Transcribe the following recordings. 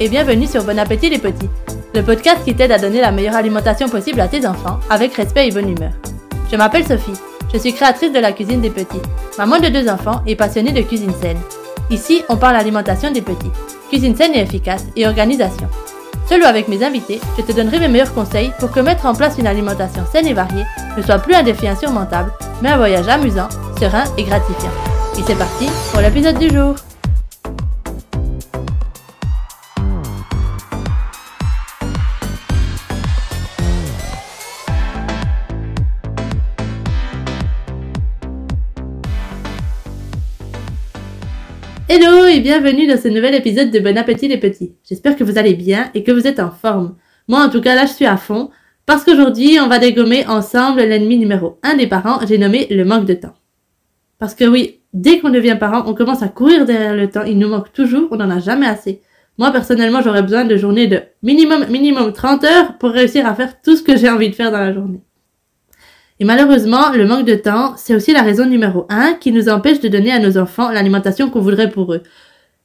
Et bienvenue sur Bon Appétit les Petits, le podcast qui t'aide à donner la meilleure alimentation possible à tes enfants avec respect et bonne humeur. Je m'appelle Sophie, je suis créatrice de la cuisine des petits, maman de deux enfants et passionnée de cuisine saine. Ici, on parle alimentation des petits, cuisine saine et efficace et organisation. Seul avec mes invités, je te donnerai mes meilleurs conseils pour que mettre en place une alimentation saine et variée ne soit plus un défi insurmontable, mais un voyage amusant, serein et gratifiant. Et c'est parti pour l'épisode du jour. Bienvenue dans ce nouvel épisode de Bon Appétit les Petits. J'espère que vous allez bien et que vous êtes en forme. Moi en tout cas là je suis à fond parce qu'aujourd'hui on va dégommer ensemble l'ennemi numéro 1 des parents, j'ai nommé le manque de temps. Parce que oui, dès qu'on devient parent, on commence à courir derrière le temps, il nous manque toujours, on n'en a jamais assez. Moi personnellement j'aurais besoin de journées de minimum minimum 30 heures pour réussir à faire tout ce que j'ai envie de faire dans la journée. Et malheureusement, le manque de temps, c'est aussi la raison numéro un qui nous empêche de donner à nos enfants l'alimentation qu'on voudrait pour eux.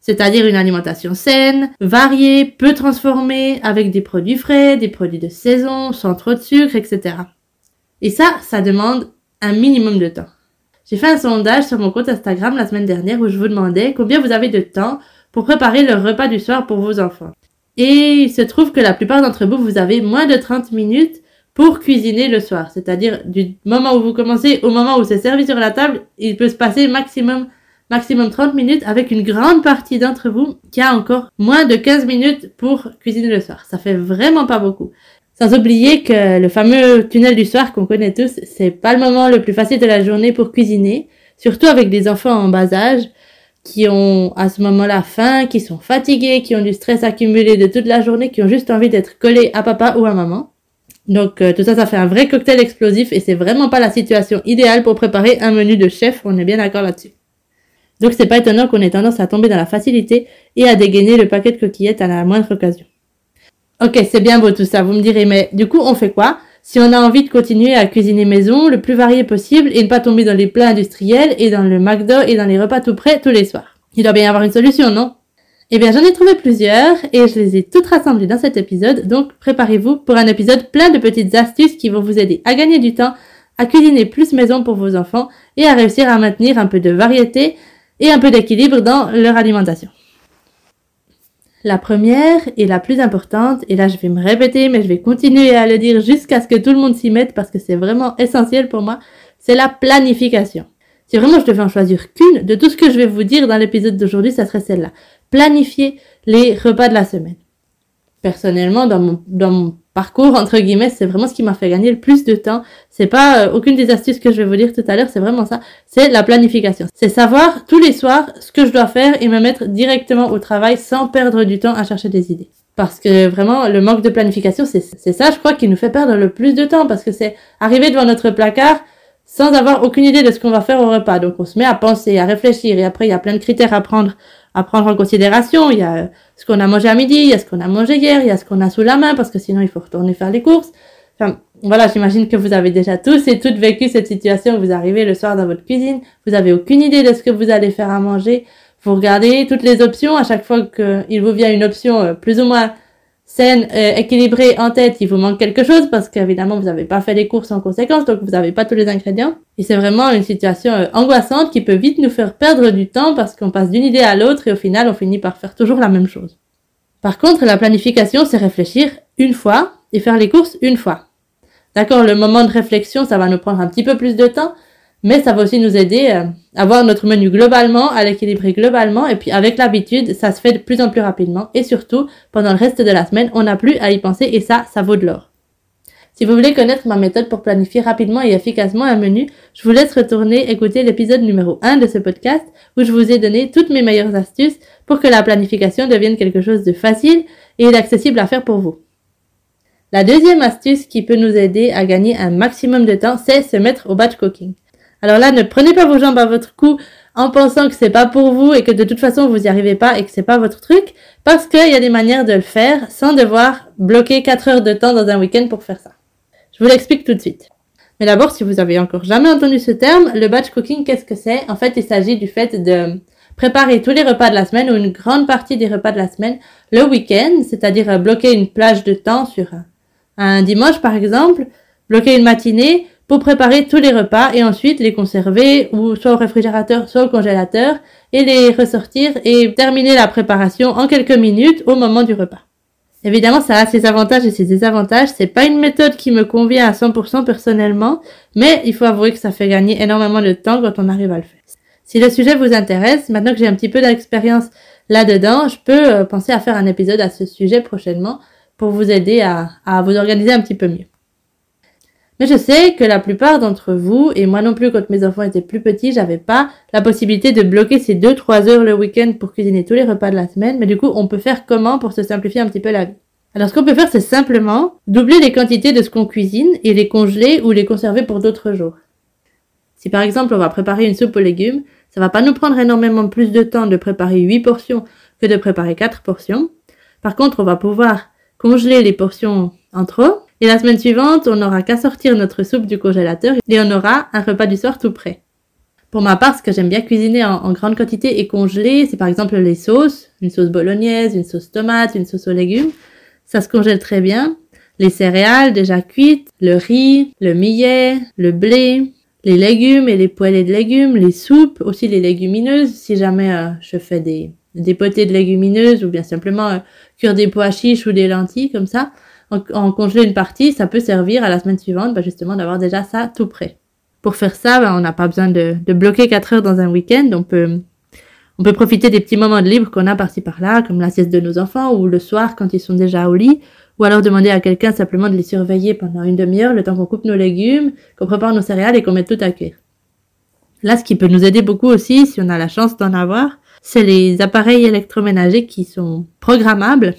C'est-à-dire une alimentation saine, variée, peu transformée, avec des produits frais, des produits de saison, sans trop de sucre, etc. Et ça, ça demande un minimum de temps. J'ai fait un sondage sur mon compte Instagram la semaine dernière où je vous demandais combien vous avez de temps pour préparer le repas du soir pour vos enfants. Et il se trouve que la plupart d'entre vous, vous avez moins de 30 minutes pour cuisiner le soir. C'est-à-dire du moment où vous commencez au moment où c'est servi sur la table, il peut se passer maximum maximum 30 minutes avec une grande partie d'entre vous qui a encore moins de 15 minutes pour cuisiner le soir. Ça fait vraiment pas beaucoup. Sans oublier que le fameux tunnel du soir qu'on connaît tous, c'est pas le moment le plus facile de la journée pour cuisiner, surtout avec des enfants en bas âge qui ont à ce moment-là faim, qui sont fatigués, qui ont du stress accumulé de toute la journée, qui ont juste envie d'être collés à papa ou à maman. Donc euh, tout ça, ça fait un vrai cocktail explosif et c'est vraiment pas la situation idéale pour préparer un menu de chef, on est bien d'accord là-dessus. Donc c'est pas étonnant qu'on ait tendance à tomber dans la facilité et à dégainer le paquet de coquillettes à la moindre occasion. Ok, c'est bien beau tout ça, vous me direz, mais du coup on fait quoi? Si on a envie de continuer à cuisiner maison le plus varié possible et ne pas tomber dans les plats industriels et dans le McDo et dans les repas tout prêts tous les soirs. Il doit bien y avoir une solution, non? Eh bien, j'en ai trouvé plusieurs et je les ai toutes rassemblées dans cet épisode, donc préparez-vous pour un épisode plein de petites astuces qui vont vous aider à gagner du temps, à cuisiner plus maison pour vos enfants et à réussir à maintenir un peu de variété et un peu d'équilibre dans leur alimentation. La première et la plus importante, et là je vais me répéter, mais je vais continuer à le dire jusqu'à ce que tout le monde s'y mette parce que c'est vraiment essentiel pour moi, c'est la planification. Si vraiment je devais en choisir qu'une, de tout ce que je vais vous dire dans l'épisode d'aujourd'hui, ça serait celle-là. Planifier les repas de la semaine. Personnellement, dans mon, dans mon parcours, entre guillemets, c'est vraiment ce qui m'a fait gagner le plus de temps. C'est pas euh, aucune des astuces que je vais vous dire tout à l'heure, c'est vraiment ça. C'est la planification. C'est savoir tous les soirs ce que je dois faire et me mettre directement au travail sans perdre du temps à chercher des idées. Parce que vraiment, le manque de planification, c'est ça, je crois, qui nous fait perdre le plus de temps. Parce que c'est arriver devant notre placard, sans avoir aucune idée de ce qu'on va faire au repas. Donc on se met à penser, à réfléchir et après il y a plein de critères à prendre à prendre en considération. Il y a ce qu'on a mangé à midi, il y a ce qu'on a mangé hier, il y a ce qu'on a sous la main parce que sinon il faut retourner faire les courses. Enfin, voilà, j'imagine que vous avez déjà tous et toutes vécu cette situation. Vous arrivez le soir dans votre cuisine, vous avez aucune idée de ce que vous allez faire à manger. Vous regardez toutes les options à chaque fois qu'il vous vient une option euh, plus ou moins saine, euh, équilibrée en tête, il vous manque quelque chose parce qu'évidemment vous n'avez pas fait les courses en conséquence, donc vous n'avez pas tous les ingrédients. Et c'est vraiment une situation euh, angoissante qui peut vite nous faire perdre du temps parce qu'on passe d'une idée à l'autre et au final on finit par faire toujours la même chose. Par contre, la planification, c'est réfléchir une fois et faire les courses une fois. D'accord, le moment de réflexion, ça va nous prendre un petit peu plus de temps, mais ça va aussi nous aider euh, à voir notre menu globalement, à l'équilibrer globalement, et puis avec l'habitude, ça se fait de plus en plus rapidement, et surtout, pendant le reste de la semaine, on n'a plus à y penser, et ça, ça vaut de l'or. Si vous voulez connaître ma méthode pour planifier rapidement et efficacement un menu, je vous laisse retourner écouter l'épisode numéro 1 de ce podcast où je vous ai donné toutes mes meilleures astuces pour que la planification devienne quelque chose de facile et d'accessible à faire pour vous. La deuxième astuce qui peut nous aider à gagner un maximum de temps, c'est se mettre au batch cooking. Alors là, ne prenez pas vos jambes à votre cou en pensant que c'est pas pour vous et que de toute façon vous n'y arrivez pas et que c'est pas votre truc, parce qu'il y a des manières de le faire sans devoir bloquer 4 heures de temps dans un week-end pour faire ça. Je vous l'explique tout de suite. Mais d'abord, si vous avez encore jamais entendu ce terme, le batch cooking, qu'est-ce que c'est? En fait, il s'agit du fait de préparer tous les repas de la semaine ou une grande partie des repas de la semaine le week-end, c'est-à-dire bloquer une plage de temps sur un dimanche par exemple, bloquer une matinée pour préparer tous les repas et ensuite les conserver ou soit au réfrigérateur, soit au congélateur et les ressortir et terminer la préparation en quelques minutes au moment du repas. Évidemment, ça a ses avantages et ses désavantages. C'est pas une méthode qui me convient à 100% personnellement, mais il faut avouer que ça fait gagner énormément de temps quand on arrive à le faire. Si le sujet vous intéresse, maintenant que j'ai un petit peu d'expérience là-dedans, je peux euh, penser à faire un épisode à ce sujet prochainement pour vous aider à, à vous organiser un petit peu mieux. Mais je sais que la plupart d'entre vous, et moi non plus quand mes enfants étaient plus petits, j'avais pas la possibilité de bloquer ces 2-3 heures le week-end pour cuisiner tous les repas de la semaine, mais du coup on peut faire comment pour se simplifier un petit peu la vie? Alors ce qu'on peut faire c'est simplement doubler les quantités de ce qu'on cuisine et les congeler ou les conserver pour d'autres jours. Si par exemple on va préparer une soupe aux légumes, ça va pas nous prendre énormément plus de temps de préparer 8 portions que de préparer 4 portions. Par contre on va pouvoir congeler les portions en trop et la semaine suivante, on n'aura qu'à sortir notre soupe du congélateur et on aura un repas du soir tout prêt. Pour ma part, ce que j'aime bien cuisiner en, grande quantité et congeler, c'est par exemple les sauces, une sauce bolognaise, une sauce tomate, une sauce aux légumes. Ça se congèle très bien. Les céréales déjà cuites, le riz, le millet, le blé, les légumes et les poêlées de légumes, les soupes, aussi les légumineuses, si jamais euh, je fais des, potées de légumineuses ou bien simplement euh, cuire des pois chiches ou des lentilles comme ça en, congeler une partie, ça peut servir à la semaine suivante, bah, justement, d'avoir déjà ça tout prêt. Pour faire ça, bah, on n'a pas besoin de, bloquer 4 heures dans un week-end. On peut, on peut profiter des petits moments de libre qu'on a par-ci par-là, comme la sieste de nos enfants ou le soir quand ils sont déjà au lit, ou alors demander à quelqu'un simplement de les surveiller pendant une demi-heure, le temps qu'on coupe nos légumes, qu'on prépare nos céréales et qu'on mette tout à cuire. Là, ce qui peut nous aider beaucoup aussi, si on a la chance d'en avoir, c'est les appareils électroménagers qui sont programmables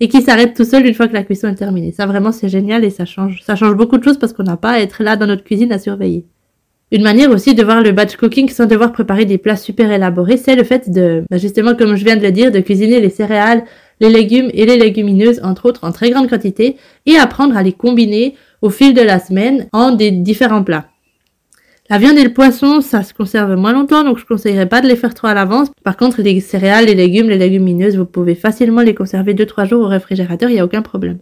et qui s'arrête tout seul une fois que la cuisson est terminée. Ça vraiment c'est génial et ça change, ça change beaucoup de choses parce qu'on n'a pas à être là dans notre cuisine à surveiller. Une manière aussi de voir le batch cooking sans devoir préparer des plats super élaborés, c'est le fait de, bah, justement comme je viens de le dire, de cuisiner les céréales, les légumes et les légumineuses entre autres en très grande quantité et apprendre à les combiner au fil de la semaine en des différents plats. La viande et le poisson, ça se conserve moins longtemps, donc je conseillerais pas de les faire trop à l'avance. Par contre, les céréales, les légumes, les légumineuses, vous pouvez facilement les conserver 2-3 jours au réfrigérateur, il n'y a aucun problème.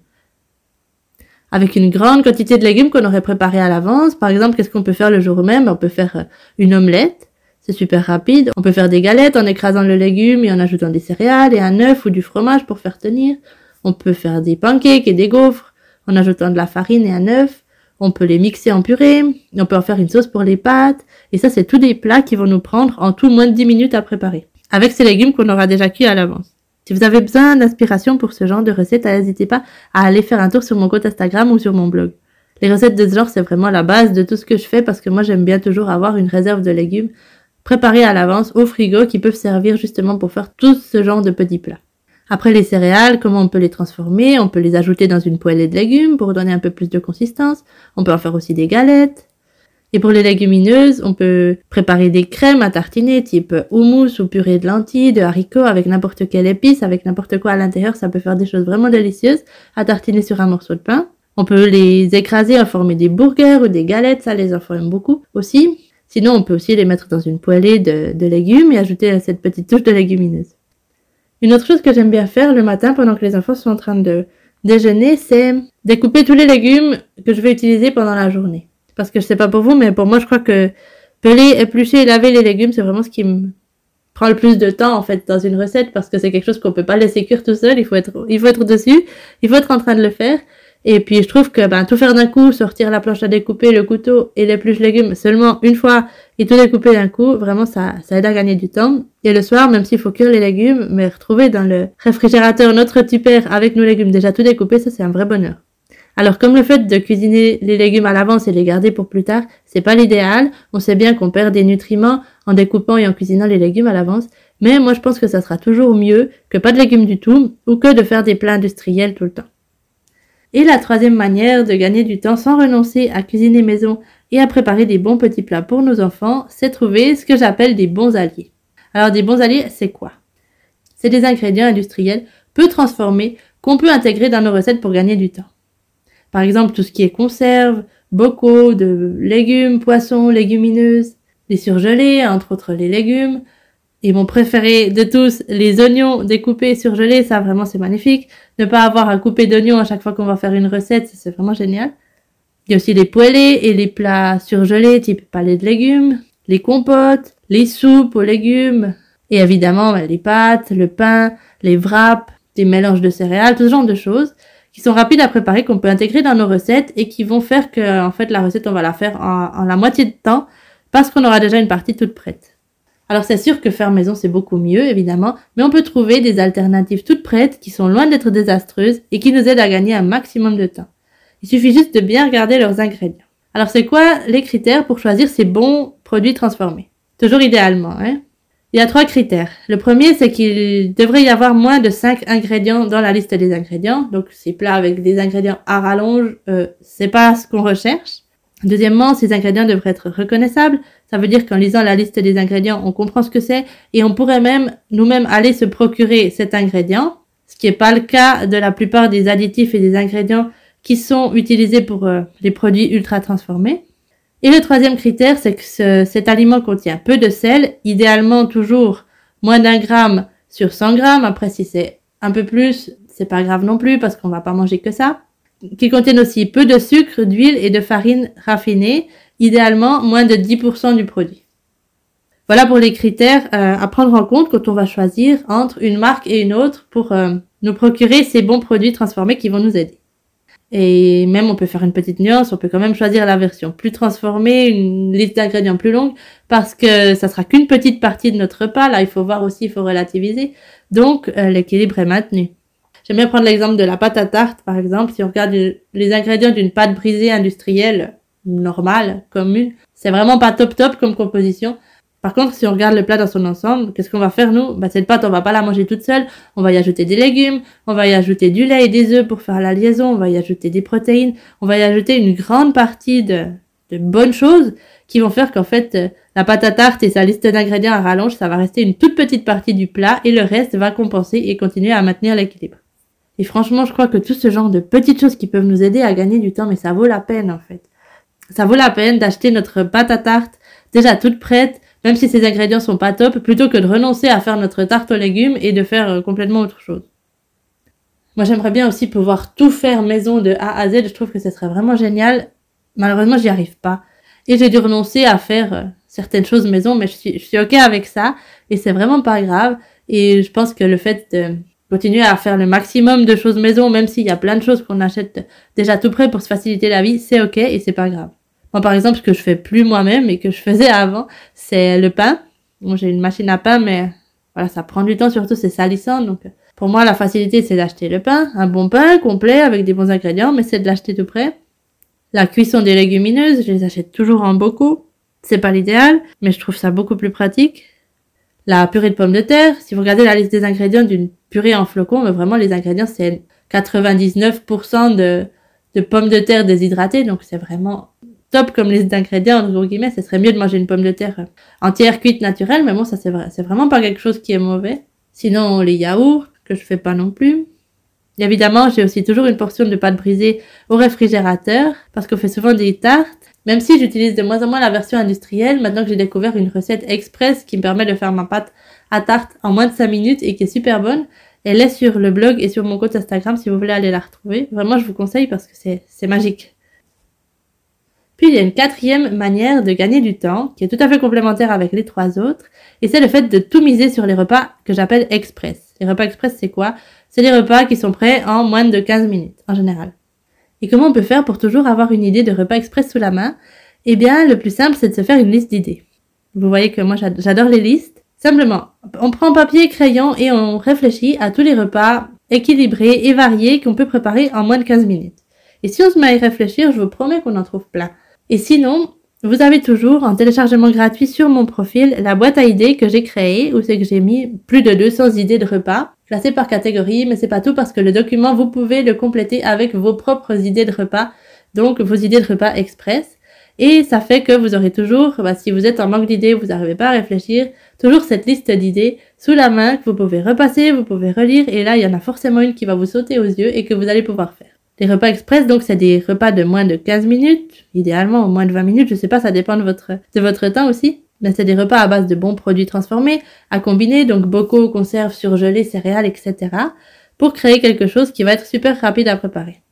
Avec une grande quantité de légumes qu'on aurait préparé à l'avance, par exemple, qu'est-ce qu'on peut faire le jour même? On peut faire euh, une omelette, c'est super rapide. On peut faire des galettes en écrasant le légume et en ajoutant des céréales et un œuf ou du fromage pour faire tenir. On peut faire des pancakes et des gaufres en ajoutant de la farine et un œuf on peut les mixer en purée, on peut en faire une sauce pour les pâtes, et ça c'est tous des plats qui vont nous prendre en tout moins de 10 minutes à préparer, avec ces légumes qu'on aura déjà cuits à l'avance. Si vous avez besoin d'inspiration pour ce genre de recettes, n'hésitez pas à aller faire un tour sur mon compte Instagram ou sur mon blog. Les recettes de ce genre, c'est vraiment la base de tout ce que je fais parce que moi j'aime bien toujours avoir une réserve de légumes préparés à l'avance au frigo qui peuvent servir justement pour faire tout ce genre de petits plats. Après les céréales, comment on peut les transformer? On peut les ajouter dans une poêlée de légumes pour donner un peu plus de consistance. On peut en faire aussi des galettes. Et pour les légumineuses, on peut préparer des crèmes à tartiner type houmous ou purée de lentilles, de haricots avec n'importe quelle épice, avec n'importe quoi à l'intérieur. Ça peut faire des choses vraiment délicieuses à tartiner sur un morceau de pain. On peut les écraser en former des burgers ou des galettes, ça les enfants aiment beaucoup aussi. Sinon, on peut aussi les mettre dans une poêlée de, de légumes et ajouter cette petite touche de légumineuse. Une autre chose que j'aime bien faire le matin pendant que les enfants sont en train de déjeuner, c'est découper tous les légumes que je vais utiliser pendant la journée. Parce que je sais pas pour vous, mais pour moi, je crois que peler, éplucher et laver les légumes, c'est vraiment ce qui me prend le plus de temps, en fait, dans une recette, parce que c'est quelque chose qu'on peut pas laisser cuire tout seul. Il faut être, il faut être dessus. Il faut être en train de le faire. Et puis je trouve que ben, tout faire d'un coup, sortir la planche à découper, le couteau et l'épluche légumes seulement une fois et tout découper d'un coup, vraiment ça, ça aide à gagner du temps. Et le soir, même s'il faut cuire les légumes, mais retrouver dans le réfrigérateur notre tupper avec nos légumes déjà tout découpés, ça c'est un vrai bonheur. Alors comme le fait de cuisiner les légumes à l'avance et les garder pour plus tard, c'est pas l'idéal. On sait bien qu'on perd des nutriments en découpant et en cuisinant les légumes à l'avance, mais moi je pense que ça sera toujours mieux que pas de légumes du tout ou que de faire des plats industriels tout le temps. Et la troisième manière de gagner du temps sans renoncer à cuisiner maison et à préparer des bons petits plats pour nos enfants, c'est trouver ce que j'appelle des bons alliés. Alors des bons alliés, c'est quoi? C'est des ingrédients industriels peu transformés qu'on peut intégrer dans nos recettes pour gagner du temps. Par exemple, tout ce qui est conserve, bocaux de légumes, poissons, légumineuses, les surgelés, entre autres les légumes, Et mon préféré de tous, les oignons découpés surgelés, ça vraiment c'est magnifique. Ne pas avoir à couper d'oignons à chaque fois qu'on va faire une recette, c'est vraiment génial. Il y a aussi les poêlés et les plats surgelés type palais de légumes, les compotes, les soupes aux légumes, et évidemment les pâtes, le pain, les wraps, des mélanges de céréales, tout ce genre de choses qui sont rapides à préparer, qu'on peut intégrer dans nos recettes et qui vont faire que en fait la recette on va la faire en la moitié de temps parce qu'on aura déjà une partie toute prête. Alors c'est sûr que faire maison c'est beaucoup mieux évidemment, mais on peut trouver des alternatives toutes prêtes qui sont loin d'être désastreuses et qui nous aident à gagner un maximum de temps. Il suffit juste de bien regarder leurs ingrédients. Alors c'est quoi les critères pour choisir ces bons produits transformés? Toujours idéalement, hein? Il y a trois critères. Le premier, c'est qu'il devrait y avoir moins de 5 ingrédients dans la liste des ingrédients. Donc ces plats avec des ingrédients à rallonge, euh, c'est pas ce qu'on recherche. Deuxièmement, ces ingrédients devraient être reconnaissables. Ça veut dire qu'en lisant la liste des ingrédients, on comprend ce que c'est et on pourrait même nous-mêmes aller se procurer cet ingrédient, ce qui n'est pas le cas de la plupart des additifs et des ingrédients qui sont utilisés pour euh, les produits ultra transformés. Et le troisième critère, c'est que cet aliment contient peu de sel, idéalement toujours moins d'un gramme sur 100 grammes. Après, si c'est un peu plus, c'est pas grave non plus parce qu'on va pas manger que ça. Qui contiennent aussi peu de sucre, d'huile et de farine raffinée, idéalement moins de 10% du produit. Voilà pour les critères euh, à prendre en compte quand on va choisir entre une marque et une autre pour euh, nous procurer ces bons produits transformés qui vont nous aider. Et même, on peut faire une petite nuance, on peut quand même choisir la version plus transformée, une liste d'ingrédients plus longue, parce que ça sera qu'une petite partie de notre repas. Là, il faut voir aussi, il faut relativiser. Donc, euh, l'équilibre est maintenu. J'aime bien prendre l'exemple de la pâte à tarte, par exemple. Si on regarde les ingrédients d'une pâte brisée industrielle normale, commune, c'est vraiment pas top top comme composition. Par contre, si on regarde le plat dans son ensemble, qu'est-ce qu'on va faire nous? Bah, Cette pâte, on va pas la manger toute seule. On va y ajouter des légumes, on va y ajouter du lait et des œufs pour faire la liaison, on va y ajouter des protéines, on va y ajouter une grande partie de, de bonnes choses qui vont faire qu'en fait, euh, la pâte à tarte et sa liste d'ingrédients à rallonge, ça va rester une toute petite partie du plat et le reste va compenser et continuer à maintenir l'équilibre. Et franchement, je crois que tout ce genre de petites choses qui peuvent nous aider à gagner du temps, mais ça vaut la peine en fait. Ça vaut la peine d'acheter notre pâte à tarte déjà toute prête, même si ces ingrédients sont pas top, plutôt que de renoncer à faire notre tarte aux légumes et de faire euh, complètement autre chose. Moi, j'aimerais bien aussi pouvoir tout faire maison de A à Z. Je trouve que ce serait vraiment génial. Malheureusement, j'y arrive pas. Et j'ai dû renoncer à faire euh, certaines choses maison, mais je suis, je suis ok avec ça. Et c'est vraiment pas grave. Et je pense que le fait de continuer à faire le maximum de choses maison, même s'il y a plein de choses qu'on achète déjà tout prêt pour se faciliter la vie, c'est ok et c'est pas grave. Moi, par exemple, ce que je fais plus moi-même et que je faisais avant, c'est le pain. Bon, j'ai une machine à pain, mais voilà, ça prend du temps, surtout c'est salissant. Donc, pour moi, la facilité, c'est d'acheter le pain, un bon pain complet avec des bons ingrédients, mais c'est de l'acheter tout près. La cuisson des légumineuses, je les achète toujours en beaucoup. C'est pas l'idéal, mais je trouve ça beaucoup plus pratique. La purée de pommes de terre, si vous regardez la liste des ingrédients d'une purée en flocons, mais vraiment les ingrédients, c'est 99% de, pommes de terre déshydratées, donc c'est vraiment top comme liste d'ingrédients, entre guillemets, ce serait mieux de manger une pomme de terre entière cuite naturelle, mais bon, ça c'est vrai, c'est vraiment pas quelque chose qui est mauvais. Sinon, les yaourts, que je fais pas non plus. Évidemment, j'ai aussi toujours une portion de pâte brisée au réfrigérateur, parce qu'on fait souvent des tartes. Même si j'utilise de moins en moins la version industrielle, maintenant que j'ai découvert une recette express qui me permet de faire ma pâte à tarte en moins de 5 minutes et qui est super bonne, elle est sur le blog et sur mon compte Instagram si vous voulez aller la retrouver. Vraiment, je vous conseille parce que c'est magique. Puis il y a une quatrième manière de gagner du temps, qui est tout à fait complémentaire avec les trois autres, et c'est le fait de tout miser sur les repas que j'appelle express. Les repas express, c'est quoi? C'est les repas qui sont prêts en moins de 15 minutes, en général. Et comment on peut faire pour toujours avoir une idée de repas express sous la main? Eh bien, le plus simple, c'est de se faire une liste d'idées. Vous voyez que moi, j'adore les listes. Simplement, on prend papier, crayon et on réfléchit à tous les repas équilibrés et variés qu'on peut préparer en moins de 15 minutes. Et si on se met à y réfléchir, je vous promets qu'on en trouve plein. Et sinon, vous avez toujours en téléchargement gratuit sur mon profil la boîte à idées que j'ai créée où c'est que j'ai mis plus de 200 idées de repas classées par catégorie, mais c'est pas tout parce que le document vous pouvez le compléter avec vos propres idées de repas, donc vos idées de repas express. Et ça fait que vous aurez toujours, bah, si vous êtes en manque d'idées, vous n'arrivez pas à réfléchir, toujours cette liste d'idées sous la main que vous pouvez repasser, vous pouvez relire, et là il y en a forcément une qui va vous sauter aux yeux et que vous allez pouvoir faire. Les repas express, donc, c'est des repas de moins de 15 minutes, idéalement, au moins de 20 minutes, je sais pas, ça dépend de votre, de votre temps aussi. Ben, c'est des repas à base de bons produits transformés, à combiner, donc bocaux, conserves, surgelés, céréales, etc., pour créer quelque chose qui va être super rapide à préparer.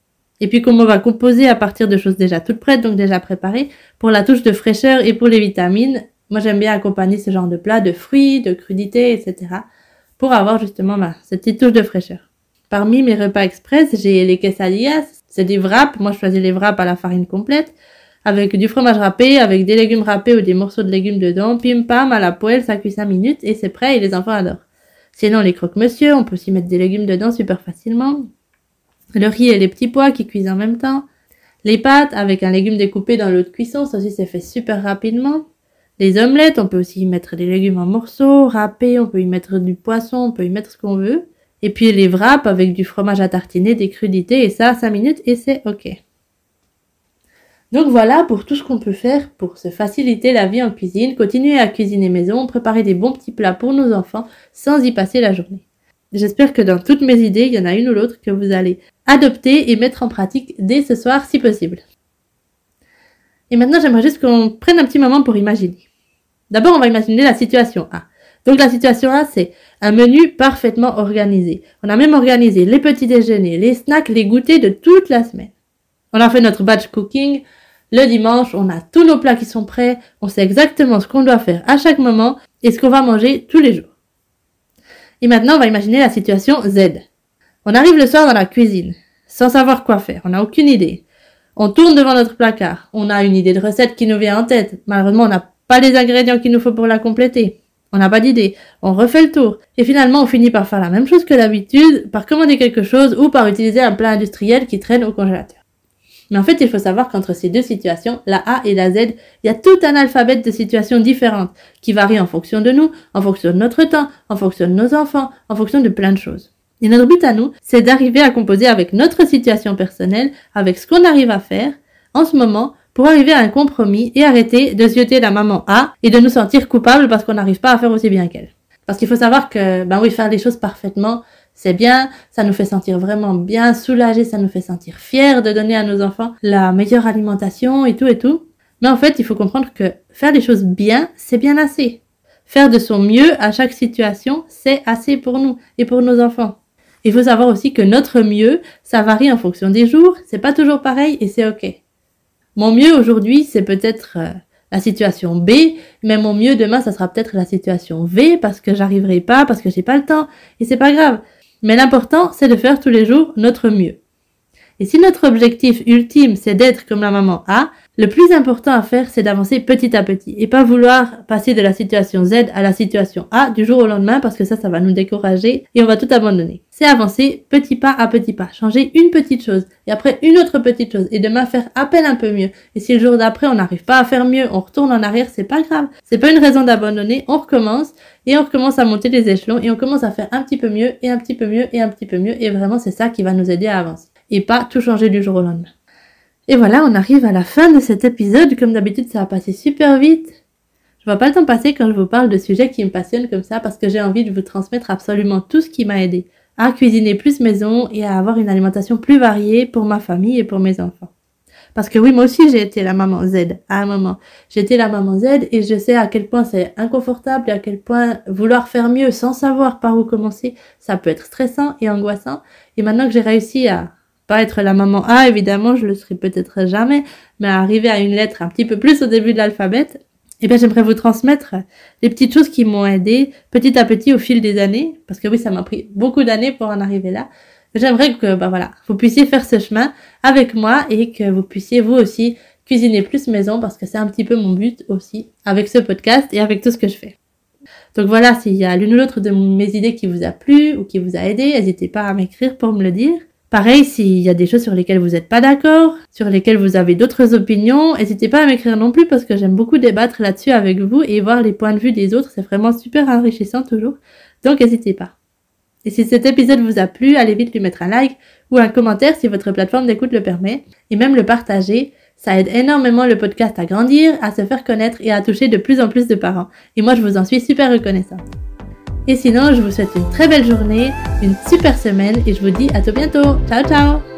Et puis comme on va composer à partir de choses déjà toutes prêtes, donc déjà préparées, pour la touche de fraîcheur et pour les vitamines, moi j'aime bien accompagner ce genre de plats de fruits, de crudités, etc. pour avoir justement bah, cette petite touche de fraîcheur. Parmi mes repas express, j'ai les quesadillas, c'est des wraps, moi je choisis les wraps à la farine complète, avec du fromage râpé, avec des légumes râpés ou des morceaux de légumes dedans, pim pam, à la poêle, ça cuit 5 minutes et c'est prêt et les enfants adorent. Sinon les croque-monsieur, on peut aussi mettre des légumes dedans super facilement le riz et les petits pois qui cuisent en même temps, les pâtes avec un légume découpé dans l'eau de cuisson, ça aussi c'est fait super rapidement. Les omelettes, on peut aussi y mettre des légumes en morceaux, râpés, on peut y mettre du poisson, on peut y mettre ce qu'on veut. Et puis les wraps avec du fromage à tartiner, des crudités, et ça 5 minutes et c'est ok. Donc voilà pour tout ce qu'on peut faire pour se faciliter la vie en cuisine, continuer à cuisiner maison, préparer des bons petits plats pour nos enfants sans y passer la journée. J'espère que dans toutes mes idées, il y en a une ou l'autre que vous allez adopter et mettre en pratique dès ce soir si possible. Et maintenant, j'aimerais juste qu'on prenne un petit moment pour imaginer. D'abord, on va imaginer la situation A. Donc la situation A, c'est un menu parfaitement organisé. On a même organisé les petits déjeuners, les snacks, les goûters de toute la semaine. On a fait notre batch cooking. Le dimanche, on a tous nos plats qui sont prêts. On sait exactement ce qu'on doit faire à chaque moment et ce qu'on va manger tous les jours. Et maintenant, on va imaginer la situation Z. On arrive le soir dans la cuisine, sans savoir quoi faire, on n'a aucune idée. On tourne devant notre placard, on a une idée de recette qui nous vient en tête. Malheureusement, on n'a pas les ingrédients qu'il nous faut pour la compléter. On n'a pas d'idée. On refait le tour. Et finalement, on finit par faire la même chose que d'habitude, par commander quelque chose ou par utiliser un plat industriel qui traîne au congélateur. Mais en fait, il faut savoir qu'entre ces deux situations, la A et la Z, il y a tout un alphabet de situations différentes qui varient en fonction de nous, en fonction de notre temps, en fonction de nos enfants, en fonction de plein de choses. Et notre but à nous, c'est d'arriver à composer avec notre situation personnelle, avec ce qu'on arrive à faire en ce moment pour arriver à un compromis et arrêter de zioter la maman A et de nous sentir coupables parce qu'on n'arrive pas à faire aussi bien qu'elle. Parce qu'il faut savoir que, ben oui, faire les choses parfaitement, c'est bien, ça nous fait sentir vraiment bien soulagé, ça nous fait sentir fiers de donner à nos enfants la meilleure alimentation et tout et tout. Mais en fait, il faut comprendre que faire les choses bien, c'est bien assez. Faire de son mieux à chaque situation, c'est assez pour nous et pour nos enfants. Il faut savoir aussi que notre mieux, ça varie en fonction des jours, c'est pas toujours pareil et c'est ok. Mon mieux aujourd'hui, c'est peut-être euh, la situation B, mais mon mieux demain, ça sera peut-être la situation V parce que j'arriverai pas, parce que j'ai pas le temps et c'est pas grave. Mais l'important, c'est de faire tous les jours notre mieux. Et si notre objectif ultime, c'est d'être comme la maman A, le plus important à faire, c'est d'avancer petit à petit et pas vouloir passer de la situation Z à la situation A du jour au lendemain parce que ça, ça va nous décourager et on va tout abandonner. C'est avancer petit pas à petit pas, changer une petite chose et après une autre petite chose et demain faire à peine un peu mieux. Et si le jour d'après on n'arrive pas à faire mieux, on retourne en arrière, c'est pas grave. C'est pas une raison d'abandonner, on recommence et on recommence à monter les échelons et on commence à faire un petit peu mieux et un petit peu mieux et un petit peu mieux et vraiment c'est ça qui va nous aider à avancer et pas tout changer du jour au lendemain. Et voilà, on arrive à la fin de cet épisode. Comme d'habitude, ça va passer super vite. Je vois pas le temps passer quand je vous parle de sujets qui me passionnent comme ça parce que j'ai envie de vous transmettre absolument tout ce qui m'a aidé à cuisiner plus maison et à avoir une alimentation plus variée pour ma famille et pour mes enfants. Parce que oui, moi aussi, j'ai été la maman Z à un moment. J'étais la maman Z et je sais à quel point c'est inconfortable et à quel point vouloir faire mieux sans savoir par où commencer, ça peut être stressant et angoissant. Et maintenant que j'ai réussi à pas être la maman A, évidemment, je le serai peut-être jamais, mais arriver à une lettre un petit peu plus au début de l'alphabet, eh bien, j'aimerais vous transmettre les petites choses qui m'ont aidé petit à petit au fil des années, parce que oui, ça m'a pris beaucoup d'années pour en arriver là. J'aimerais que, bah voilà, vous puissiez faire ce chemin avec moi et que vous puissiez vous aussi cuisiner plus maison parce que c'est un petit peu mon but aussi avec ce podcast et avec tout ce que je fais. Donc voilà, s'il y a l'une ou l'autre de mes idées qui vous a plu ou qui vous a aidé, n'hésitez pas à m'écrire pour me le dire. Pareil, s'il y a des choses sur lesquelles vous n'êtes pas d'accord, sur lesquelles vous avez d'autres opinions, n'hésitez pas à m'écrire non plus parce que j'aime beaucoup débattre là-dessus avec vous et voir les points de vue des autres. C'est vraiment super enrichissant toujours. Donc n'hésitez pas. Et si cet épisode vous a plu, allez vite lui mettre un like ou un commentaire si votre plateforme d'écoute le permet. Et même le partager. Ça aide énormément le podcast à grandir, à se faire connaître et à toucher de plus en plus de parents. Et moi, je vous en suis super reconnaissante. Et sinon, je vous souhaite une très belle journée, une super semaine et je vous dis à tout bientôt. Ciao ciao